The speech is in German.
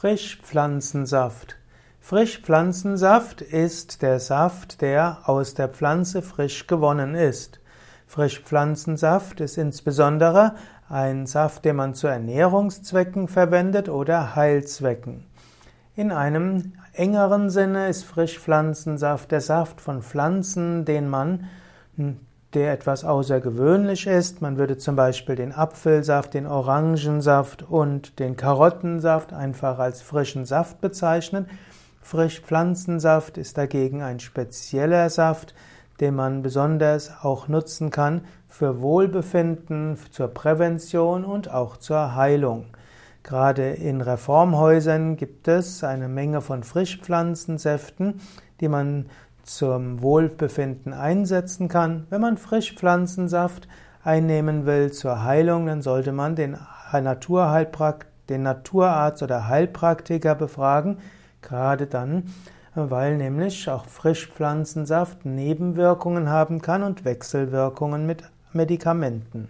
Frischpflanzensaft. Frischpflanzensaft ist der Saft, der aus der Pflanze frisch gewonnen ist. Frischpflanzensaft ist insbesondere ein Saft, den man zu Ernährungszwecken verwendet oder Heilzwecken. In einem engeren Sinne ist Frischpflanzensaft der Saft von Pflanzen, den man der etwas außergewöhnlich ist. Man würde zum Beispiel den Apfelsaft, den Orangensaft und den Karottensaft einfach als frischen Saft bezeichnen. Frischpflanzensaft ist dagegen ein spezieller Saft, den man besonders auch nutzen kann für Wohlbefinden, zur Prävention und auch zur Heilung. Gerade in Reformhäusern gibt es eine Menge von Frischpflanzensäften, die man zum Wohlbefinden einsetzen kann. Wenn man Frischpflanzensaft einnehmen will zur Heilung, dann sollte man den den Naturarzt oder Heilpraktiker befragen, gerade dann, weil nämlich auch Frischpflanzensaft Nebenwirkungen haben kann und Wechselwirkungen mit Medikamenten.